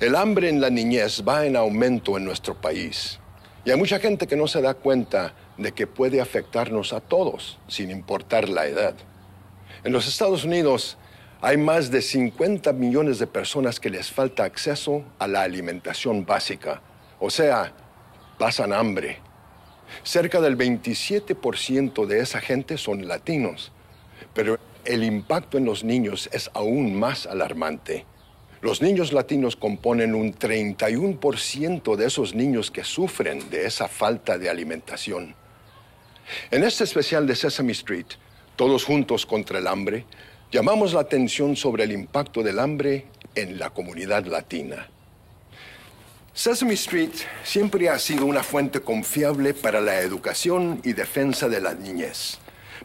El hambre en la niñez va en aumento en nuestro país. Y hay mucha gente que no se da cuenta de que puede afectarnos a todos, sin importar la edad. En los Estados Unidos hay más de 50 millones de personas que les falta acceso a la alimentación básica, o sea, pasan hambre. Cerca del 27% de esa gente son latinos, pero el impacto en los niños es aún más alarmante. Los niños latinos componen un 31% de esos niños que sufren de esa falta de alimentación. En este especial de Sesame Street, Todos Juntos contra el Hambre, llamamos la atención sobre el impacto del hambre en la comunidad latina. Sesame Street siempre ha sido una fuente confiable para la educación y defensa de la niñez.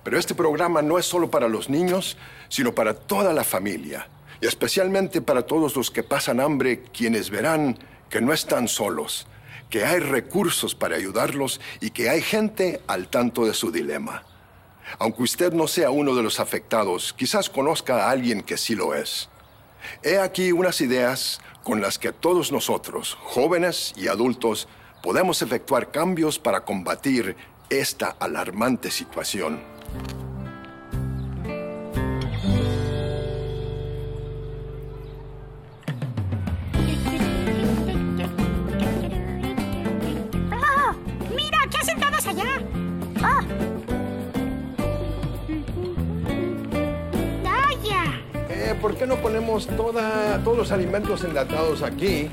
Pero este programa no es solo para los niños, sino para toda la familia y especialmente para todos los que pasan hambre, quienes verán que no están solos, que hay recursos para ayudarlos y que hay gente al tanto de su dilema. Aunque usted no sea uno de los afectados, quizás conozca a alguien que sí lo es. He aquí unas ideas con las que todos nosotros, jóvenes y adultos, podemos efectuar cambios para combatir esta alarmante situación. ¿Por qué no ponemos toda- todos los alimentos enlatados aquí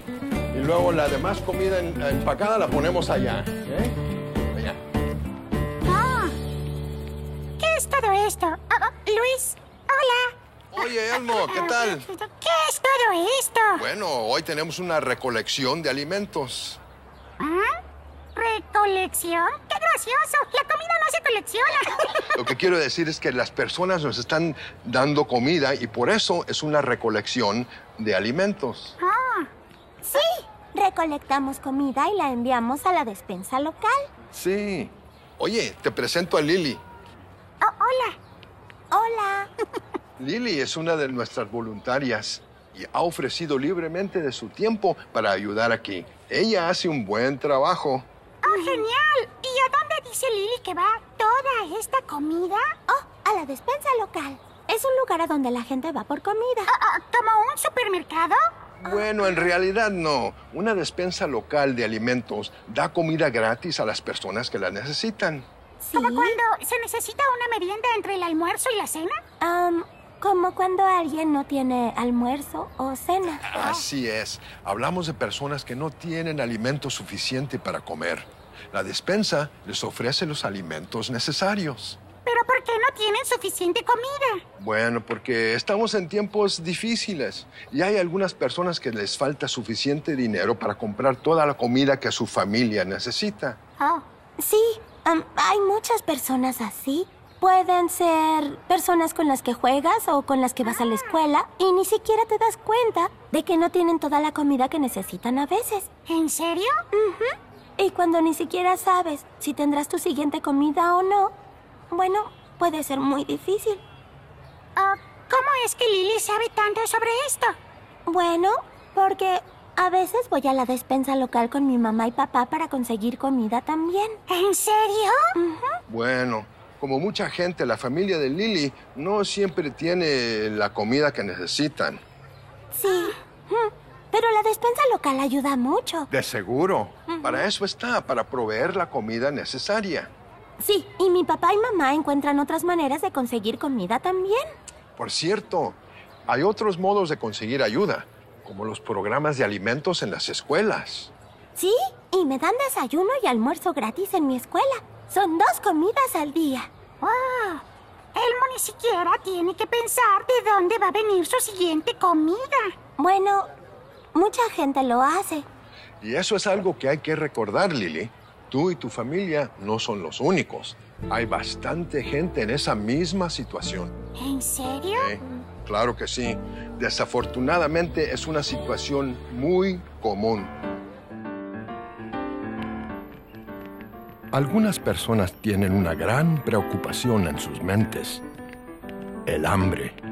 y luego la demás comida en- empacada la ponemos allá? ¿eh? Allá. ¡Oh! ¿Qué es todo esto? Oh, oh, Luis, hola. Oye, Elmo, ¿qué tal? ¿Qué es todo esto? Bueno, hoy tenemos una recolección de alimentos. ¿Ah? ¿Recolección? ¡Qué gracioso! La comida no se colecciona. Lo que quiero decir es que las personas nos están dando comida y por eso es una recolección de alimentos. Ah, Sí, recolectamos comida y la enviamos a la despensa local. Sí. Oye, te presento a Lili. oh, hola. Hola. Lili es una de nuestras voluntarias y ha ofrecido libremente de su tiempo para ayudar aquí. Ella hace un buen trabajo. ¡Oh, genial! ¿Y a dónde dice Lili que va toda esta comida? Oh, a la despensa local. Es un lugar a donde la gente va por comida. Ah, ah, ¿Como un supermercado? Bueno, en realidad no. Una despensa local de alimentos da comida gratis a las personas que la necesitan. ¿Sí? ¿Como cuando se necesita una merienda entre el almuerzo y la cena? Am, como cuando alguien no tiene almuerzo o cena. Así es. Hablamos de personas que no tienen alimento suficiente para comer. La despensa les ofrece los alimentos necesarios. ¿Pero por qué no tienen suficiente comida? Bueno, porque estamos en tiempos difíciles y hay algunas personas que les falta suficiente dinero para comprar toda la comida que su familia necesita. Oh, Sí, am, hay muchas personas así. Pueden ser personas con las que juegas o con las que vas a la escuela y ni siquiera te das cuenta de que no tienen toda la comida que necesitan a veces. ¿en serio? Y cuando ni siquiera sabes si tendrás tu siguiente comida o no, bueno, puede ser muy difícil. Oh, ¿Cómo es que Lili sabe tanto sobre esto? Bueno, porque a veces voy a la despensa local con mi mamá y papá para conseguir comida también. ¿En serio? Bueno, como mucha gente, la familia de Lily no siempre tiene la comida que necesitan. Sí, mm, pero la despensa local ayuda mucho. De seguro. Para eso está, para proveer la comida necesaria. Sí, y mi papá y mamá encuentran otras maneras de conseguir comida también. Por cierto, hay otros modos de conseguir ayuda, como los programas de alimentos en las escuelas. Sí, y me dan desayuno y almuerzo gratis en mi escuela. Son dos comidas al día. ¡Wow! Elmo ni siquiera tiene que pensar de dónde va a venir su siguiente comida. Bueno, mucha gente lo hace. Y eso es algo que hay que recordar, Lily. Tú y tu familia no son los únicos. Hay bastante gente en esa misma situación. ¿En serio? ¿eh? Claro que sí. Desafortunadamente es una situación muy común. Algunas personas tienen una gran preocupación en sus mentes. El hambre.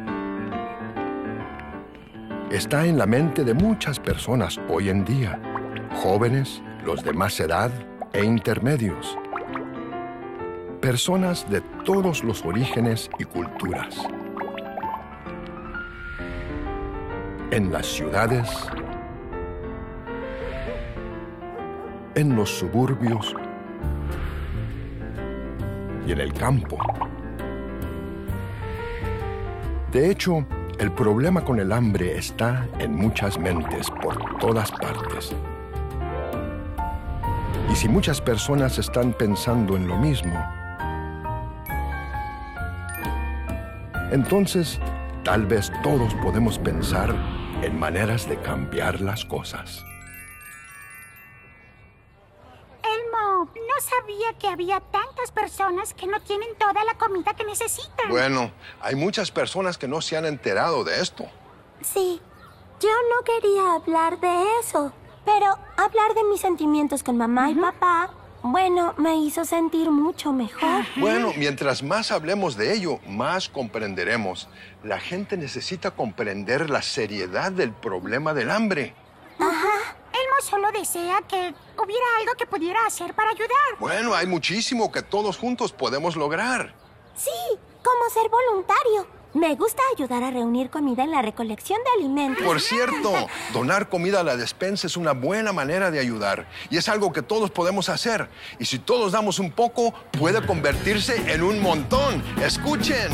Está en la mente de muchas personas hoy en día, jóvenes, los de más edad e intermedios. Personas de todos los orígenes y culturas. En las ciudades, en los suburbios y en el campo. De hecho, el problema con el hambre está en muchas mentes por todas partes. Y si muchas personas están pensando en lo mismo, entonces tal vez todos podemos pensar en maneras de cambiar las cosas. Elmo, no sabía que había personas que no tienen toda la comida que necesitan. Bueno, hay muchas personas que no se han enterado de esto. Sí, yo no quería hablar de eso, pero hablar de mis sentimientos con mamá y papá, bueno, me hizo sentir mucho mejor. Bueno, mientras más hablemos de ello, más comprenderemos. La gente necesita comprender la seriedad del problema del hambre. Elmo solo desea que hubiera algo que pudiera hacer para ayudar. Bueno, hay muchísimo que todos juntos podemos lograr. Sí, como ser voluntario. Me gusta ayudar a reunir comida en la recolección de alimentos. Por cierto, donar comida a la despensa es una buena manera de ayudar y es algo que todos podemos hacer. Y si todos damos un poco, puede convertirse en un montón. Escuchen.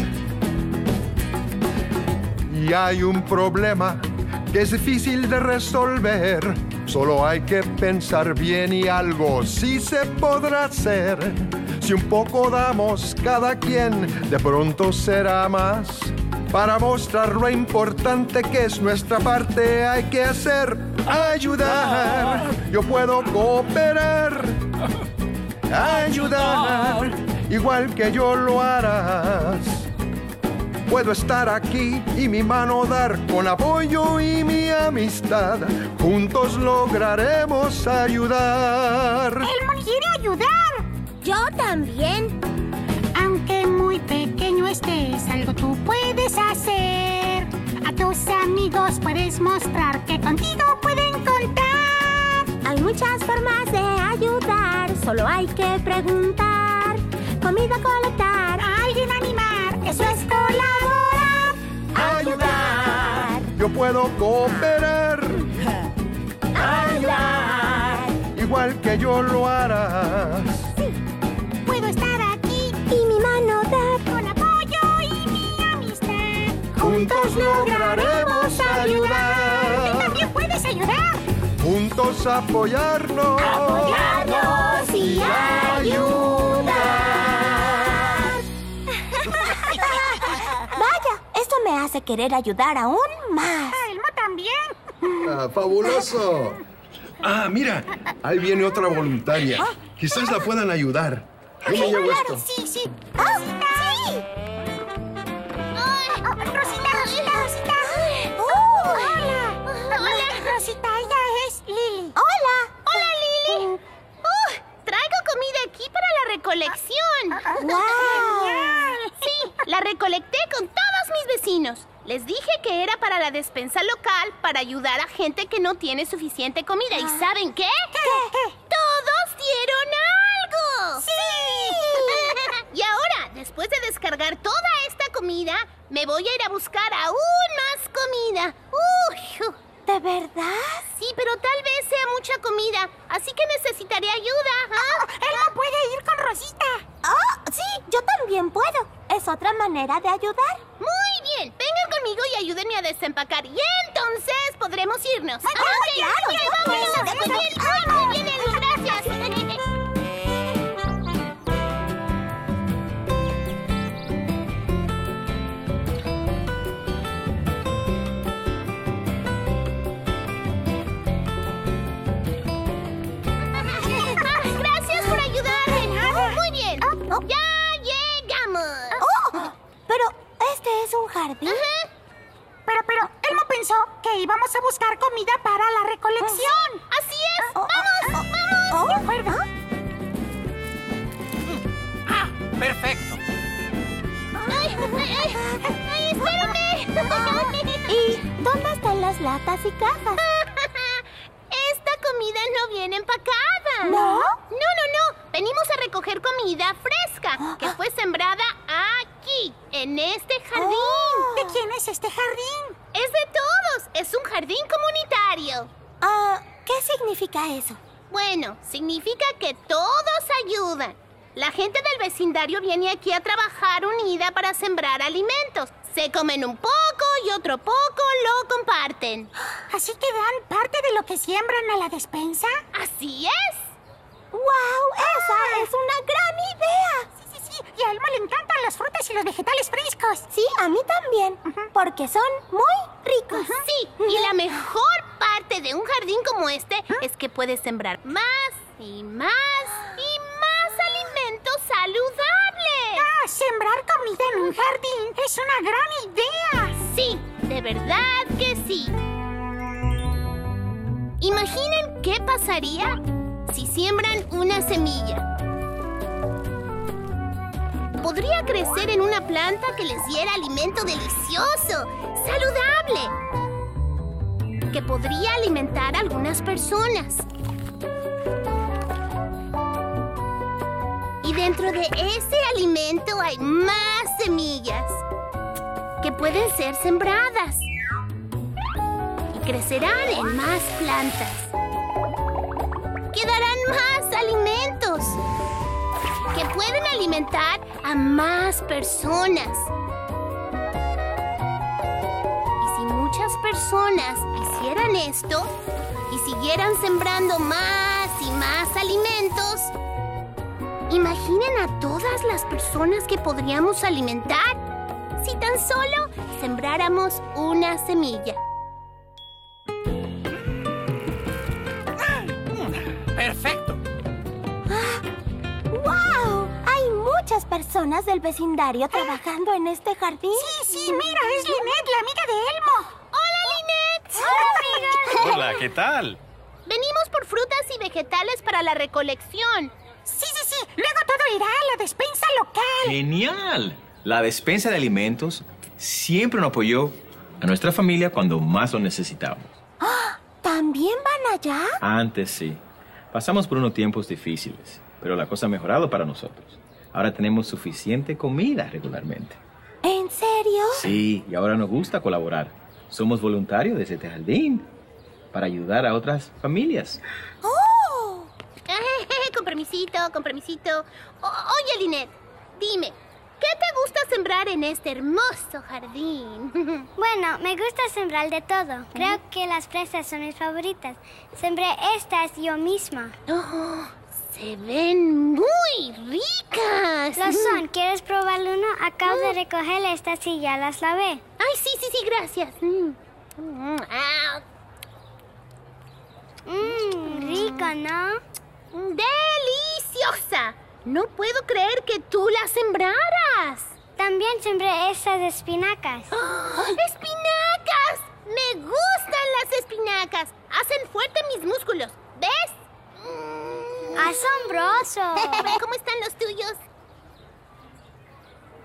Y hay un problema que es difícil de resolver. Solo hay que pensar bien y algo sí se podrá hacer. Si un poco damos cada quien, de pronto será más. Para mostrar lo importante que es nuestra parte, hay que hacer ayudar. Yo puedo cooperar, ayudar, igual que yo lo harás. Puedo estar aquí y mi mano dar con apoyo y mi amistad. Juntos lograremos ayudar. Elmo quiere ayudar. Yo también. Aunque muy pequeño estés, algo tú puedes hacer. A tus amigos puedes mostrar que contigo pueden contar. Hay muchas formas de ayudar, solo hay que preguntar. Comida colectar, A alguien animar, eso es colaborar. ayudar, Yo puedo cooperar, ayudar. igual que yo lo harás. Puedo estar aquí Y mi mano dar, con apoyo y mi amistad. Juntos lograremos Tú ayudar. también puedes ayudar. Juntos apoyarnos. apoyarnos y ayudar. Hace querer ayudar aún más. A Elmo también. Ah, fabuloso. Ah, mira, ahí viene otra voluntaria. Quizás la puedan ayudar. Yo me llevo Claro, esto. sí, sí. ¡Oh, sí! Vecinos. Les dije que era para la despensa local para ayudar a gente que no tiene suficiente comida. ¿Y saben qué? ¡Todos dieron algo! ¡Sí! y ahora, después de descargar toda esta comida, me voy a ir a buscar aún más comida. ¡Uy! ¿De verdad? Sí, pero tal vez sea mucha comida, así que necesitaré ayuda. ¿ah? Elmo puede ir con Rosita. ¡Oh, sí! Yo también puedo. Es otra manera de ayudar. Conmigo y ayúdenme a desempacar. Y entonces podremos irnos. Ah, ok, claro, ok, ya vámonos. puedo, Muy bien, muy, bien, gracias. Ah, Gracias ayudarme. Muy bien. Ya llegamos. ¡Oh! Pero este es un jardín. Ajá. Que íbamos a buscar comida para la recolección. Así es. Oh, oh, ¡Vamos! oh, De oh. acuerdo. ¡Ah! ¡Perfecto! ¡Ay, ay, ay! ¡Ay, espérame! ¿Y dónde están las latas y cajas? Esta comida no viene empacada. ¿No? No, no, no. Venimos a recoger comida fresca que fue sembrada aquí, en este jardín. Oh. ¿De quién es este jardín? Es de todos. Es un jardín comunitario. Ah, ¿qué significa eso? Bueno, significa que todos ayudan. La gente del vecindario viene aquí a trabajar unida para sembrar alimentos. Se comen un poco y otro poco lo comparten. ¿Así que dan parte de lo que siembran a la despensa? Así es. ¡Wow! ¡Esa es una gran idea! Y a Elmo le encantan las frutas y los vegetales frescos. Sí, a mí también. Porque son muy ricos. Sí, y la mejor parte de un jardín como este es que puedes sembrar más y más y más alimentos saludables. Ah, sembrar comida en un jardín es una gran idea. Sí, de verdad que sí. Imaginen qué pasaría si siembran una semilla. Podría crecer en una planta que les diera alimento delicioso, saludable, que podría alimentar a algunas personas. Y dentro de ese alimento hay más semillas que pueden ser sembradas y crecerán en más plantas. Que pueden alimentar a más personas. Y si muchas personas hicieran esto y siguieran sembrando más y más alimentos, imaginen a todas las personas que podríamos alimentar si tan solo sembráramos una semilla. Personas del vecindario trabajando en este jardín. Sí, sí, mira, es Lynette, la amiga de Elmo. ¡Hola, Lynette! ¡Hola, amiga! Hola, ¿qué tal? Venimos por frutas y vegetales para la recolección. Sí, sí, sí. Luego todo irá a la despensa local. ¡Genial! La despensa de alimentos siempre nos apoyó a nuestra familia cuando más lo necesitábamos. ¿También van allá? Antes sí. Pasamos por unos tiempos difíciles, pero la cosa ha mejorado para nosotros. Ahora tenemos suficiente comida regularmente. ¿En serio? Sí, y ahora nos gusta colaborar. Somos voluntarios de este jardín para ayudar a otras familias. ¡Oh! con permisito, con permisito. O- oye, Lynette, dime, ¿qué te gusta sembrar en este hermoso jardín? Bueno, me gusta sembrar de todo. Creo que las fresas son mis favoritas. Sembré estas yo misma. Oh, se ven muy ricas. Lo son. ¿Quieres probar uno? Acabo de recoger estas y ya las lavé. Ay, sí, sí, sí, gracias. Mm. Mm, Mmm, rico, ¿no? ¡Deliciosa! No puedo creer que tú la sembraras. También sembré estas espinacas. ¡Espinacas! ¡Me gustan las espinacas! Hacen fuerte mis músculos. ¿Ves? Mm. ¡Asombroso! ¿Cómo están los tuyos?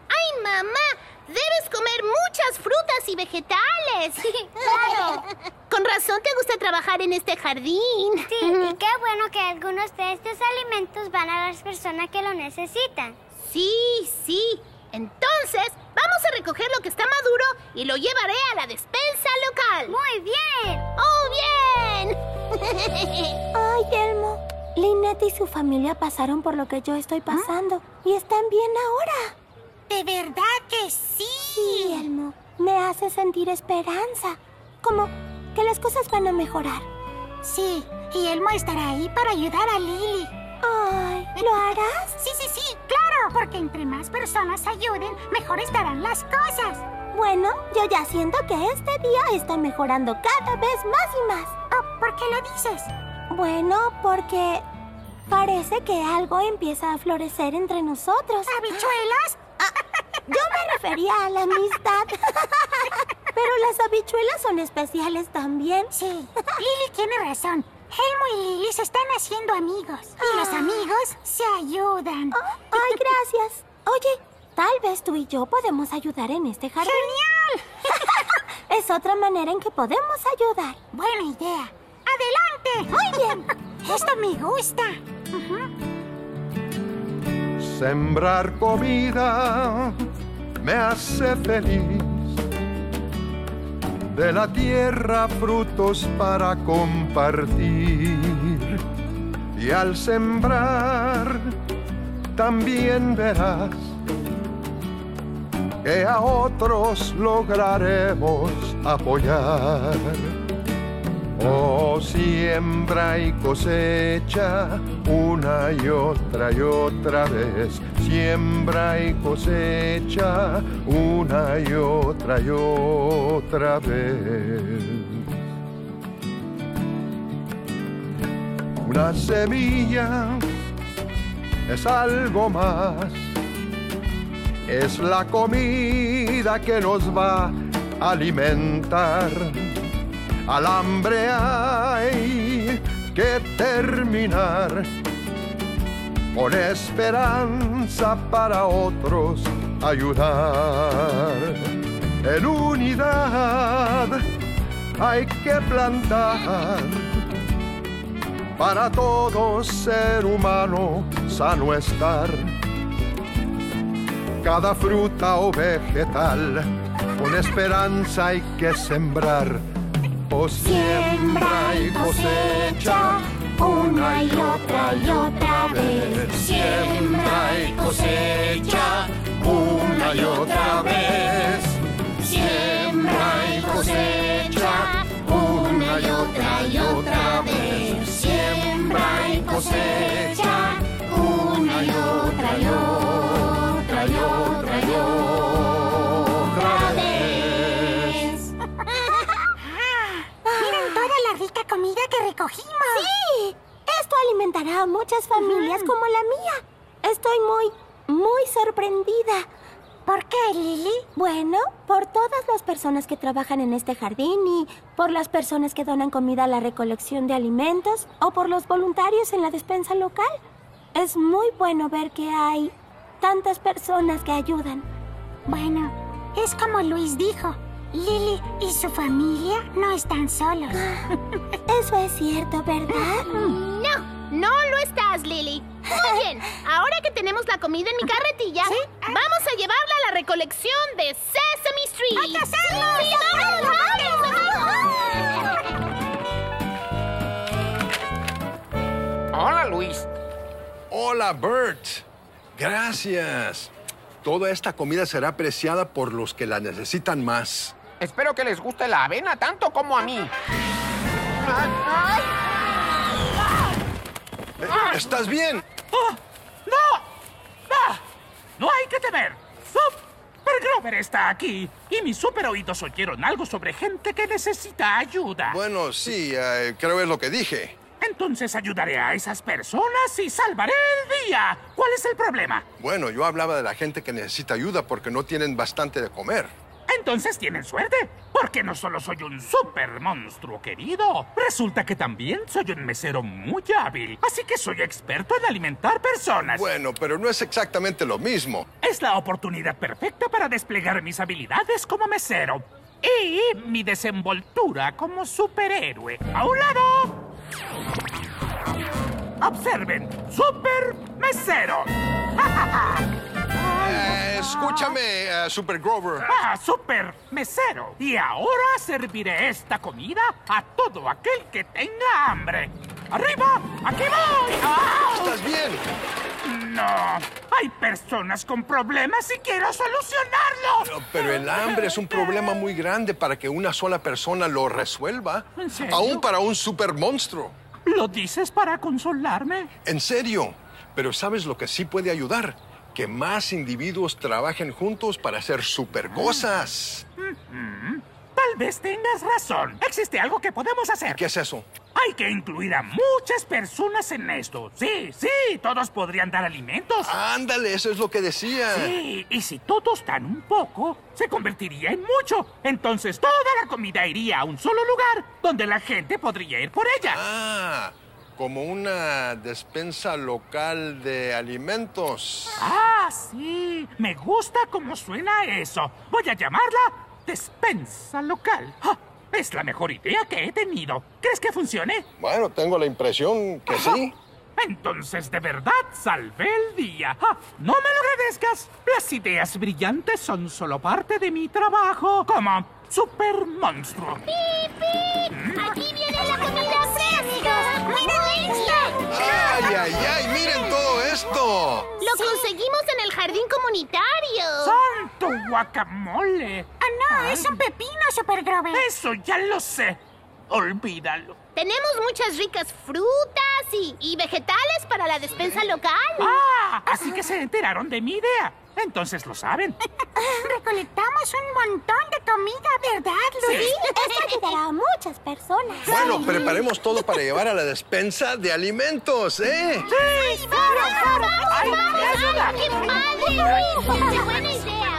¡Ay, mamá! Debes comer muchas frutas y vegetales. claro. Con razón te gusta trabajar en este jardín. Sí, y qué bueno que algunos de estos alimentos van a las personas que lo necesitan. Sí, sí. Entonces, vamos a recoger lo que está maduro y lo llevaré a la despensa local. Muy bien. ¡Oh, bien! Ay, Elmo. Lynette y su familia pasaron por lo que yo estoy pasando y están bien ahora. ¿De verdad que Sí, sí? Elmo. Me hace sentir esperanza. Como que las cosas van a mejorar. Sí, y Elmo estará ahí para ayudar a Lily. Ay, ¿lo harás? Sí, sí, sí, claro, porque entre más personas ayuden, mejor estarán las cosas. Bueno, yo ya siento que este día está mejorando cada vez más y más. Oh, ¿Por qué lo dices? Bueno, porque parece que algo empieza a florecer entre nosotros. ¿Habichuelas? Yo me refería a la amistad. Pero las habichuelas son especiales también. Sí, Lily tiene razón. Elmo y Lily se están haciendo amigos. Y los Ah. amigos se ayudan. Ay, gracias. Oye, tal vez tú y yo podemos ayudar en este jardín. ¡Genial! Es otra manera en que podemos ayudar. Buena idea. ¡Adelante! Muy bien. Esto me gusta. Sembrar comida me hace feliz. De la tierra frutos para compartir. Y al sembrar también verás que a otros lograremos apoyar. Oh, siembra y cosecha una y otra y otra vez. Siembra y cosecha una y otra y otra vez. Una semilla es algo más. Es la comida que nos va a alimentar al hambre hay que terminar con esperanza para otros ayudar. En unidad hay que plantar para todo ser humano sano estar. Cada fruta o vegetal con esperanza hay que sembrar siembra y cosecha una y otra y otra vez. Siembra y cosecha una y otra vez. Siembra y cosecha una y otra y otra vez. Siembra y cosecha una y otra y otra y otra que recogimos. Sí, esto alimentará a muchas familias como la mía. Estoy muy, muy sorprendida. ¿Por qué, Lily? Bueno, por todas las personas que trabajan en este jardín y por las personas que donan comida a la recolección de alimentos o por los voluntarios en la despensa local. Es muy bueno ver que hay tantas personas que ayudan. Bueno, es como Luis dijo. Lily y su familia no están solos. Eso es cierto, ¿verdad? No, no lo estás, Lily. Muy bien, ahora que tenemos la comida en mi carretilla, vamos a llevarla a la recolección de Sesame Street. ¡Hay que hacerlo! ¡Sí, vamos, vamos! Hola, Luis. Hola, Bert. Gracias. Toda esta comida será apreciada por los que la necesitan más. Espero que les guste la avena tanto como a mí. ¿Estás bien? ¡No! ¡No! ¡No hay que temer! Super Grover está aquí y mis super oídos oyeron algo sobre gente que necesita ayuda. Bueno, sí, eh, creo es lo que dije. Entonces ayudaré a esas personas y salvaré el día. ¿Cuál es el problema? Bueno, yo hablaba de la gente que necesita ayuda porque no tienen bastante de comer. Entonces tienen suerte, porque no solo soy un super monstruo querido, resulta que también soy un mesero muy hábil, así que soy experto en alimentar personas. Bueno, pero no es exactamente lo mismo. Es la oportunidad perfecta para desplegar mis habilidades como mesero y mi desenvoltura como superhéroe. ¡A un lado! Observen, super mesero. Eh, escúchame, eh, Super Grover. Ah, super mesero. Y ahora serviré esta comida a todo aquel que tenga hambre. ¡Arriba! ¡Aquí voy! ¿Estás bien? No, hay personas con problemas y quiero solucionarlo. Pero el hambre es un problema muy grande para que una sola persona lo resuelva. ¿En serio? Aún para un super monstruo. ¿Lo dices para consolarme? En serio. Pero ¿sabes lo que sí puede ayudar? Que más individuos trabajen juntos para hacer super cosas. Tal vez tengas razón. Existe algo que podemos hacer. ¿Qué es eso? Hay que incluir a muchas personas en esto. Sí, sí, todos podrían dar alimentos. Ándale, eso es lo que decía. Sí, y si todos dan un poco, se convertiría en mucho. Entonces toda la comida iría a un solo lugar donde la gente podría ir por ella. Ah, como una despensa local de alimentos. Ah, sí. Me gusta cómo suena eso. Voy a llamarla despensa local. ¡Ah! Es la mejor idea que he tenido. ¿Crees que funcione? Bueno, tengo la impresión que sí. Entonces, de verdad, salvé el día. ¡Ah! No me lo agradezcas. Las ideas brillantes son solo parte de mi trabajo como super monstruo. ¡Aquí viene la comida. ¡Ay, ay, ay! ¡Miren todo esto! Lo conseguimos en el jardín comunitario. ¡Santo guacamole! Ah, no, es un pepino super grave. Eso ya lo sé. Olvídalo. Tenemos muchas ricas frutas y, y vegetales para la despensa local. Ah, así que se enteraron de mi idea. Entonces lo saben. Recolectamos un montón de comida, ¿verdad, Luis? Esto ayudará a muchas personas. Bueno, preparemos todo para llevar a la despensa de alimentos, ¿eh? ¡Sí! ¡Ay, me ayuda! ¡Qué padre! ¡Qué buena idea!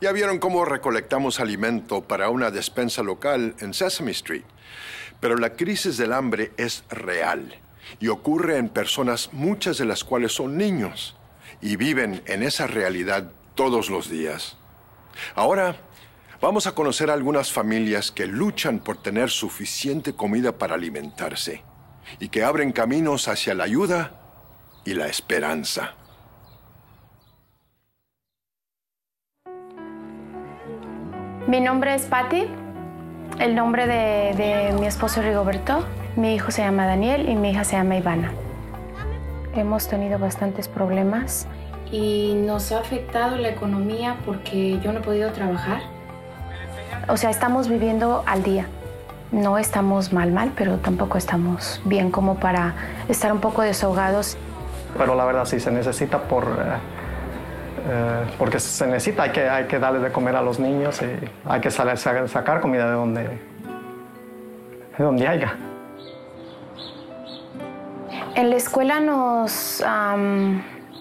Ya vieron cómo recolectamos alimento para una despensa local en Sesame Street. Pero la crisis del hambre es real y ocurre en personas, muchas de las cuales son niños, y viven en esa realidad todos los días. Ahora vamos a conocer a algunas familias que luchan por tener suficiente comida para alimentarse y que abren caminos hacia la ayuda y la esperanza. Mi nombre es Patti, el nombre de, de mi esposo es Rigoberto, mi hijo se llama Daniel y mi hija se llama Ivana. Hemos tenido bastantes problemas y nos ha afectado la economía porque yo no he podido trabajar. O sea, estamos viviendo al día. No estamos mal, mal, pero tampoco estamos bien como para estar un poco desahogados. Pero la verdad sí se necesita por, eh, eh, porque se necesita, hay que, hay que darle de comer a los niños y hay que salir, sacar comida de donde, de donde haya. En la escuela nos,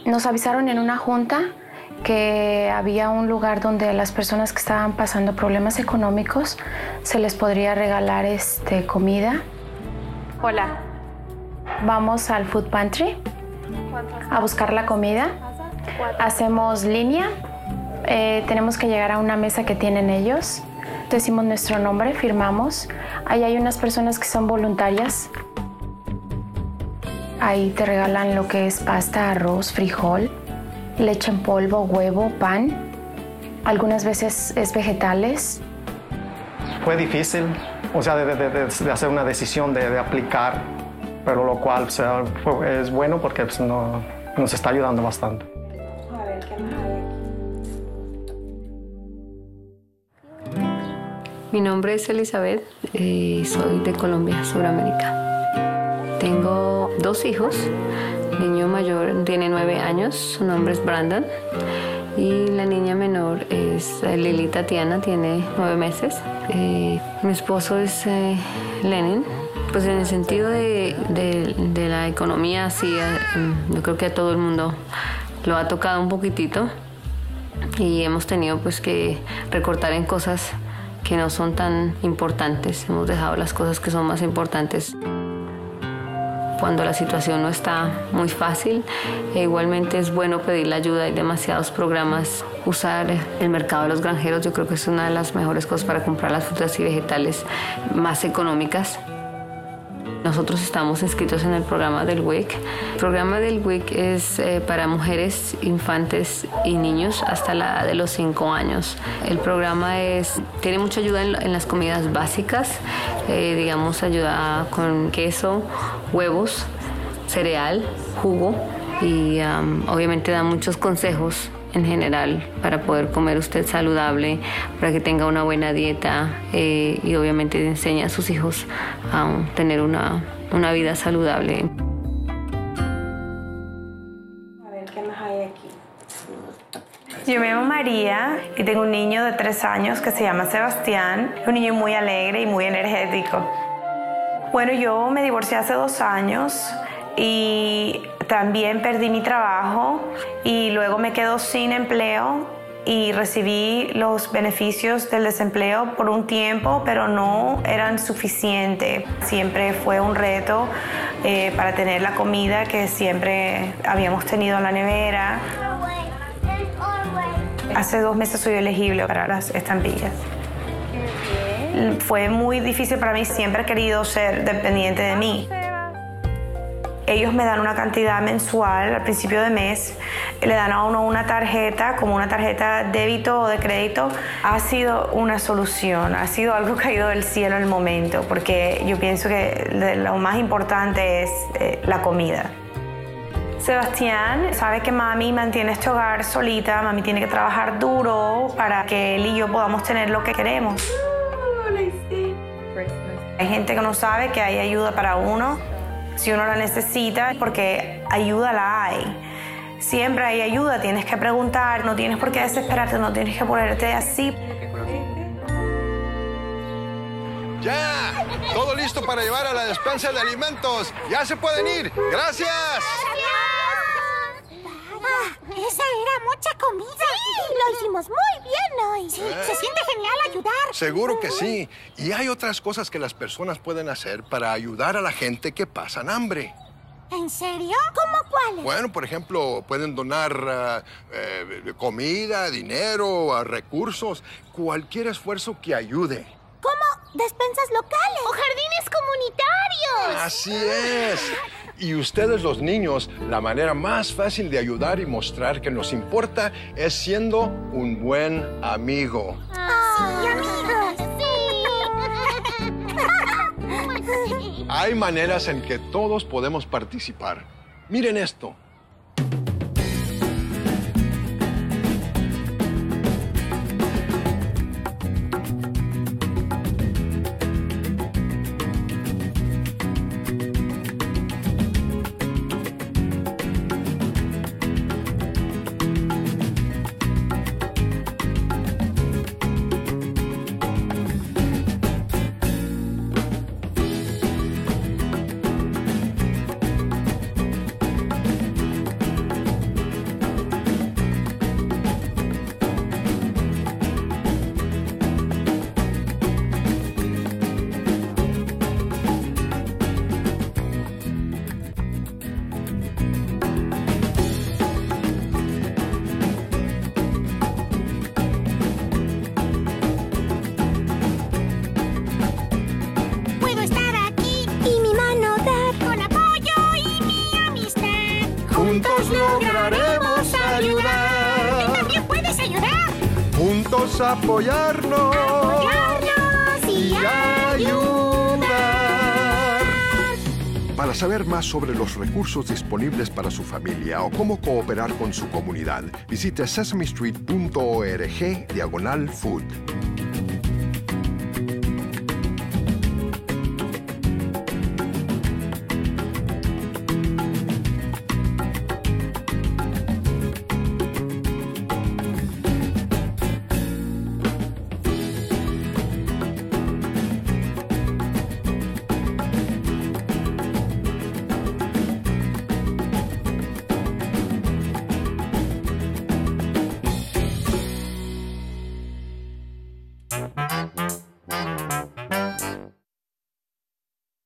nos avisaron en una junta que había un lugar donde a las personas que estaban pasando problemas económicos se les podría regalar este, comida. Hola, vamos al food pantry a buscar la comida. Hacemos línea, eh, tenemos que llegar a una mesa que tienen ellos. Decimos nuestro nombre, firmamos. Ahí hay unas personas que son voluntarias Ahí te regalan lo que es pasta, arroz, frijol, leche en polvo, huevo, pan. Algunas veces es vegetales. Fue difícil, o sea, de, hacer una decisión de, aplicar, pero lo cual o sea, es bueno porque pues, no- nos está ayudando bastante. Mi nombre es Elizabeth y soy de Colombia, Sudamérica. Tengo dos hijos. El niño mayor tiene nueve años, su nombre es Brandon. Y la niña menor es eh, Lili Tatiana, tiene nueve meses. Eh, mi esposo es eh, Lenin. Pues en el sentido de, la economía, sí, eh, yo creo que a todo el mundo lo ha tocado un poquitito y hemos tenido pues que recortar en cosas que no son tan importantes. Hemos dejado las cosas que son más importantes cuando la situación no está muy fácil. E igualmente es bueno pedir la ayuda. Hay demasiados programas. Usar el mercado de los granjeros yo creo que es una de las mejores cosas para comprar las frutas y vegetales más económicas. Nosotros estamos inscritos en el programa del WIC. El programa del WIC es eh, para mujeres, infantes y niños hasta la edad de los 5 años. El programa es, tiene mucha ayuda en, las comidas básicas, eh, digamos ayuda con queso, huevos, cereal, jugo y am, obviamente da muchos consejos en general para poder comer usted saludable, para que tenga una buena dieta eh, y obviamente enseña a sus hijos a um, tener una, una vida saludable. A ver, ¿qué más hay aquí? Yo me llamo María y tengo un niño de tres años que se llama Sebastián. Es un niño muy alegre y muy energético. Bueno, yo me divorcié hace dos años y también perdí mi trabajo y luego me quedo sin empleo y recibí los beneficios del desempleo por un tiempo, pero no eran suficientes. Siempre fue un reto eh, para tener la comida que siempre habíamos tenido en la nevera. Hace dos meses soy elegible para las estampillas. Fue muy difícil para mí, siempre he querido ser dependiente de mí. Ellos me dan una cantidad mensual al principio de mes, le dan a uno una tarjeta, como una tarjeta débito o de crédito. Ha sido una solución, ha sido algo caído del cielo en el momento, porque yo pienso que lo más importante es eh, la comida. Sebastián sabe que mami mantiene este hogar solita, mami tiene que trabajar duro para que él y yo podamos tener lo que queremos. Hay gente que no sabe que hay ayuda para uno si uno la necesita, porque ayuda la hay. Siempre hay ayuda, tienes que preguntar, no tienes por qué desesperarte, no tienes que ponerte así. ¡Ya! Todo listo para llevar a la despensa de alimentos. ¡Ya se pueden ir! ¡Gracias! Ah, esa era mucha comida. Sí, lo hicimos muy bien hoy. Sí, se siente genial ayudar. Seguro que sí. Y hay otras cosas que las personas pueden hacer para ayudar a la gente que pasan hambre. ¿En serio? ¿Cómo cuáles? Bueno, por ejemplo, pueden donar uh, eh, comida, dinero, uh, recursos, cualquier esfuerzo que ayude. ¿Cómo? Despensas locales. O jardines comunitarios. Así es. Y ustedes los niños, la manera más fácil de ayudar y mostrar que nos importa es siendo un buen amigo. sí, amigos. Sí. Hay maneras en que todos podemos participar. Miren esto. Juntos apoyarnos. Apoyarnos y ayudar. Para saber más sobre los recursos disponibles para su familia o cómo cooperar con su comunidad, visite sesamestreet.org diagonal food.